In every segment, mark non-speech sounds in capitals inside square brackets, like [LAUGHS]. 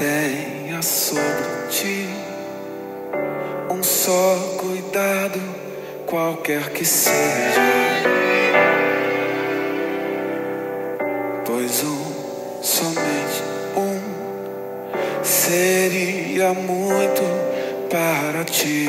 tenha sobre ti um só cuidado, qualquer que seja. Pois um, somente um, seria muito para ti.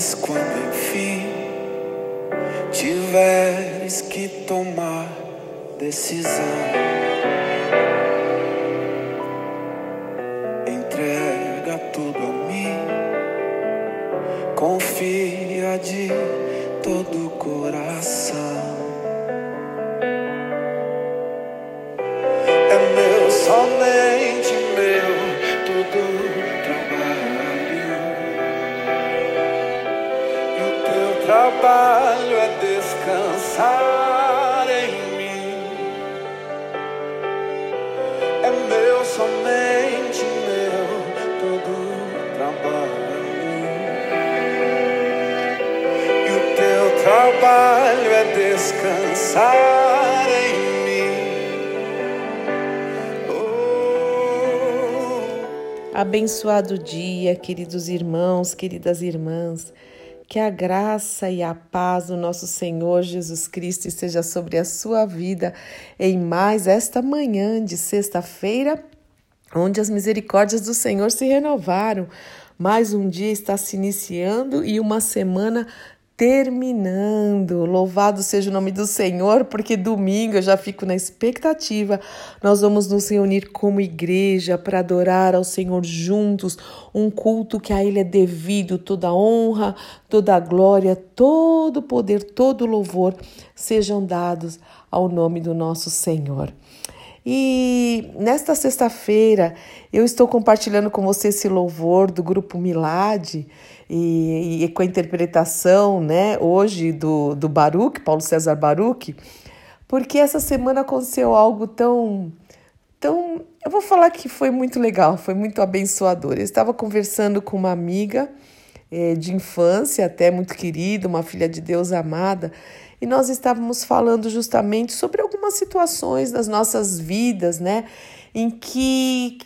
temas quando enfim tiveres que tomar decisão. Entrega tudo a mim, confia de todo o coração. Trabalho é descansar em mim. Oh. Abençoado dia, queridos irmãos, queridas irmãs. Que a graça e a paz do nosso Senhor Jesus Cristo esteja sobre a sua vida em mais esta manhã de sexta-feira, onde as misericórdias do Senhor se renovaram. Mais um dia está se iniciando e uma semana terminando. Louvado seja o nome do Senhor, porque domingo eu já fico na expectativa. Nós vamos nos reunir como igreja para adorar ao Senhor juntos, um culto que a Ele é devido, toda honra, toda glória, todo poder, todo louvor sejam dados ao nome do nosso Senhor. E nesta sexta-feira eu estou compartilhando com você esse louvor do grupo Milad e, e, com a interpretação, né, hoje do, do Baruch, Paulo César Baruch, porque essa semana aconteceu algo tão, tão, eu vou falar que foi muito legal, foi muito abençoador. Eu estava conversando com uma amiga eh, de infância, até muito querida, uma filha de Deus amada, e nós estávamos falando justamente sobre situações das nossas vidas, né? Em que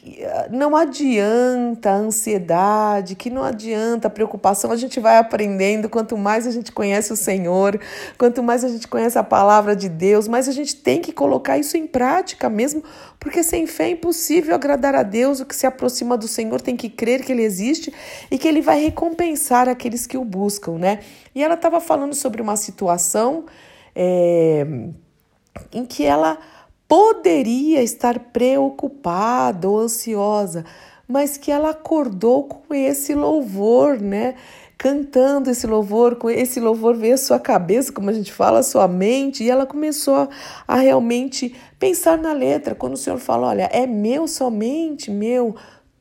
não adianta a ansiedade, que não adianta a preocupação, a gente vai aprendendo. Quanto mais a gente conhece o Senhor, quanto mais a gente conhece a palavra de Deus, mais a gente tem que colocar isso em prática mesmo, porque sem fé é impossível agradar a Deus. O que se aproxima do Senhor tem que crer que Ele existe e que Ele vai recompensar aqueles que o buscam, né? E ela estava falando sobre uma situação é, em que ela poderia estar preocupada ou ansiosa, mas que ela acordou com esse louvor, né? Cantando esse louvor, com esse louvor veio a sua cabeça, como a gente fala, a sua mente, e ela começou a, realmente pensar na letra. Quando o Senhor fala: Olha, é meu somente, meu,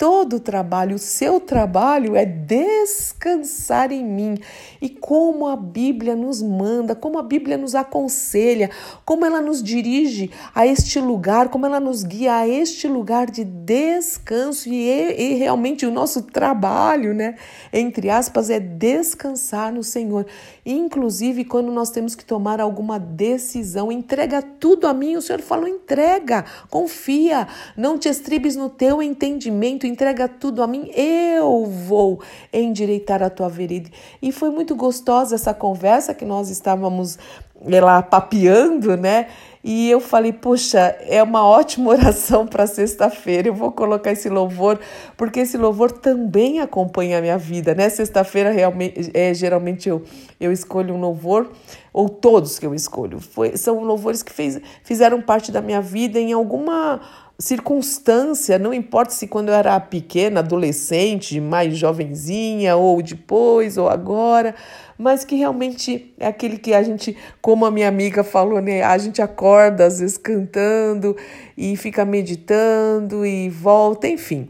todo o trabalho, o seu trabalho é descansar em mim. E como a Bíblia nos manda, como a Bíblia nos aconselha, como ela nos dirige a este lugar, como ela nos guia a este lugar de descanso. E, e realmente o nosso trabalho, né, entre aspas, é descansar no Senhor. Inclusive quando nós temos que tomar alguma decisão, entrega tudo a mim. O Senhor falou: entrega, confia, não te estribes no teu entendimento entrega tudo a mim, eu vou endireitar a tua vereda. E foi muito gostosa essa conversa que nós estávamos lá papeando, né? E eu falei, puxa, é uma ótima [LAUGHS] oração para sexta-feira. Eu vou colocar esse louvor, porque esse louvor também acompanha a minha vida, né? Sexta-feira, realmente, é, geralmente eu, eu escolho um louvor, ou todos que eu escolho. Foi, são louvores que fez, fizeram parte da minha vida em alguma circunstância, não importa se quando eu era pequena, adolescente, mais jovenzinha, ou depois, ou agora, mas que realmente é aquele que a gente, como a minha amiga falou, né, a gente acorda às vezes cantando e fica meditando e volta, enfim.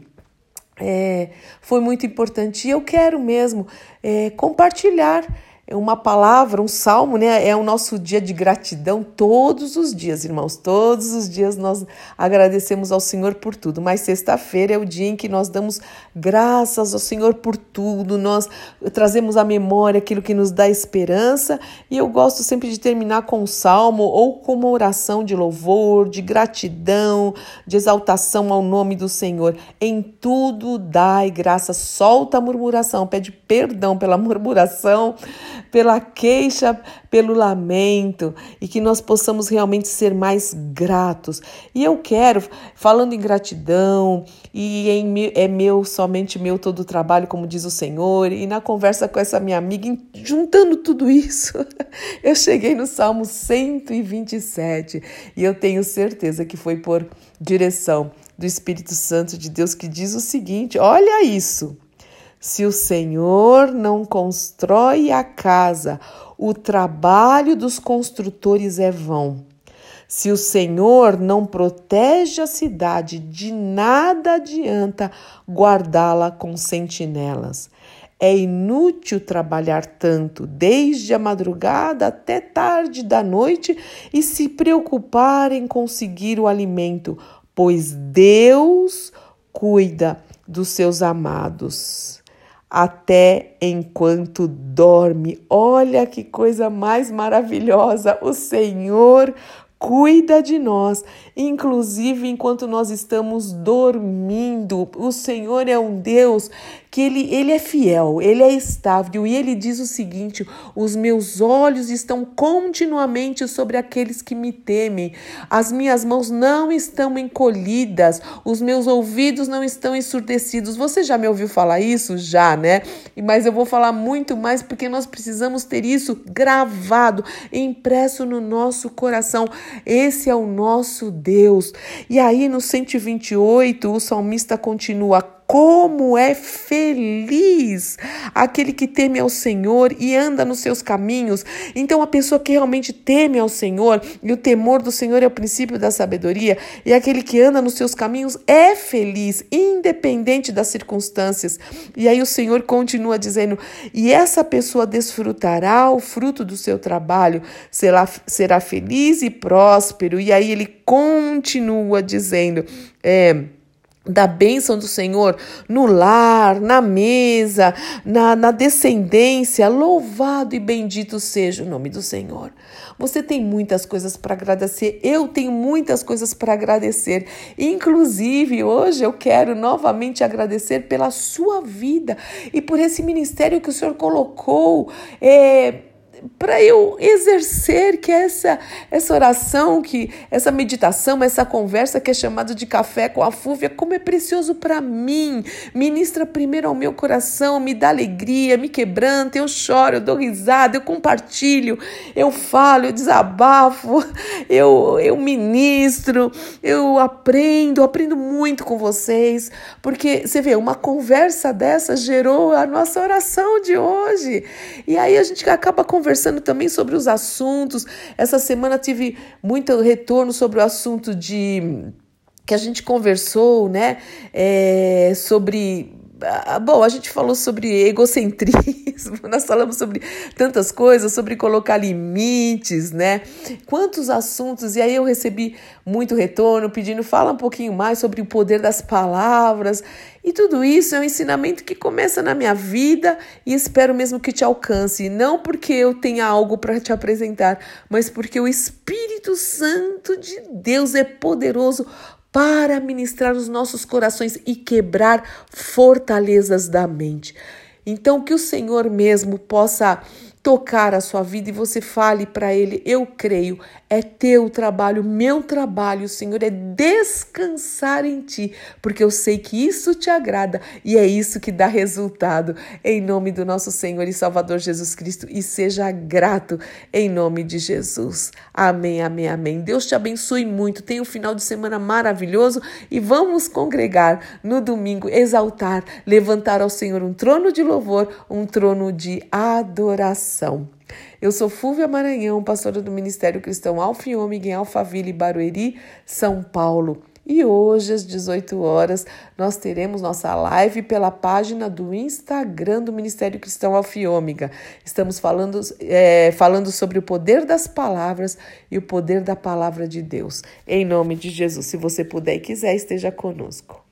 É, foi muito importante e eu quero mesmo é, compartilhar uma palavra, um salmo, né? É o nosso dia de gratidão todos os dias, irmãos. Todos os dias nós agradecemos ao Senhor por tudo. Mas sexta-feira é o dia em que nós damos graças ao Senhor por tudo. Nós trazemos à memória aquilo que nos dá esperança. E eu gosto sempre de terminar com um salmo ou com uma oração de louvor, de gratidão, de exaltação ao nome do Senhor. Em tudo dai graça. Solta a murmuração, pede perdão pela [LAUGHS] murmuração pela queixa, pelo lamento e que nós possamos realmente ser mais gratos. E eu quero, falando em gratidão, e em, é meu, somente meu todo o trabalho, como diz o Senhor, e na conversa com essa minha amiga, juntando tudo isso, [LAUGHS] eu cheguei no Salmo 127 e eu tenho certeza que foi por direção do Espírito Santo de Deus que diz o seguinte: olha isso. Se o Senhor não constrói a casa, o trabalho dos construtores é vão. Se o Senhor não protege a cidade, de nada adianta guardá-la com sentinelas. É inútil trabalhar tanto, desde a madrugada até tarde da noite, e se preocupar em conseguir o alimento, pois Deus cuida dos seus amados até enquanto dorme. Olha que coisa mais maravilhosa! O Senhor cuida de nós, inclusive enquanto nós estamos dormindo. O Senhor é um Deus que ele, ele é fiel, ele é estável e ele diz o seguinte: os meus olhos estão continuamente sobre aqueles que me temem, as minhas mãos não estão encolhidas, os meus ouvidos não estão ensurdecidos. Você já me ouviu falar isso? Já, né? Mas eu vou falar muito mais porque nós precisamos ter isso gravado, impresso no nosso coração. Esse é o nosso Deus. E aí no 128, o salmista continua: como é feliz aquele que teme ao Senhor e anda nos seus caminhos. Então, a pessoa que realmente teme ao Senhor, e o temor do Senhor é o princípio da sabedoria, e aquele que anda nos seus caminhos é feliz, independente das circunstâncias. E aí o Senhor continua dizendo: e essa pessoa desfrutará o fruto do seu trabalho, será, será feliz e próspero. E aí ele continua dizendo: é da bênção do Senhor no lar, na mesa, na, na descendência. Louvado e bendito seja o nome do Senhor. Você tem muitas coisas para agradecer, eu tenho muitas coisas para agradecer. Inclusive, hoje eu quero novamente agradecer pela sua vida e por esse ministério que o Senhor colocou. É, para eu exercer que essa essa oração, que essa meditação, essa conversa que é chamada de café com a fúvia, como é precioso para mim. Ministra primeiro ao meu coração, me dá alegria, me quebranta, eu choro, eu dou risada, eu compartilho, eu falo, eu desabafo, [LAUGHS] eu eu ministro, eu aprendo, aprendo muito com vocês, porque você vê, uma conversa dessa gerou a nossa oração de hoje. E aí a gente acaba conversando conversando também sobre os assuntos. Essa semana tive muito retorno sobre o assunto de que a gente conversou, né? É, sobre bom, a gente falou sobre egocentrismo, [LAUGHS] nós falamos sobre tantas coisas, sobre colocar limites, né? Quantos assuntos, e aí eu recebi muito retorno pedindo, fala um pouquinho mais sobre o poder das palavras. E tudo isso é um ensinamento que começa na minha vida e espero mesmo que te alcance, não porque eu tenha algo para te apresentar, mas porque o Espírito Santo de Deus é poderoso para ministrar os nossos corações e quebrar fortalezas da mente. Então, que o Senhor mesmo possa tocar a sua vida e você fale para Ele: Eu creio, é teu trabalho, meu trabalho, Senhor, é descansar em Ti, porque eu sei que isso te agrada e é isso que dá resultado. Em nome do nosso Senhor e Salvador Jesus Cristo, e seja grato em nome de Jesus. Amém, amém, amém. Deus te abençoe muito. Tenha um final de semana maravilhoso e vamos congregar no domingo, exaltar, levantar ao Senhor um trono de louvor, um trono de adoração. Eu sou Fúvia Maranhão, pastora do Ministério Cristão Alfa e Ômega em Alphaville, Barueri, São Paulo. E hoje, às 18 horas, nós teremos nossa live pela página do Instagram do Ministério Cristão Alfiômega. Estamos falando, é, falando sobre o poder das palavras e o poder da palavra de Deus. Em nome de Jesus, se você puder e quiser, esteja conosco.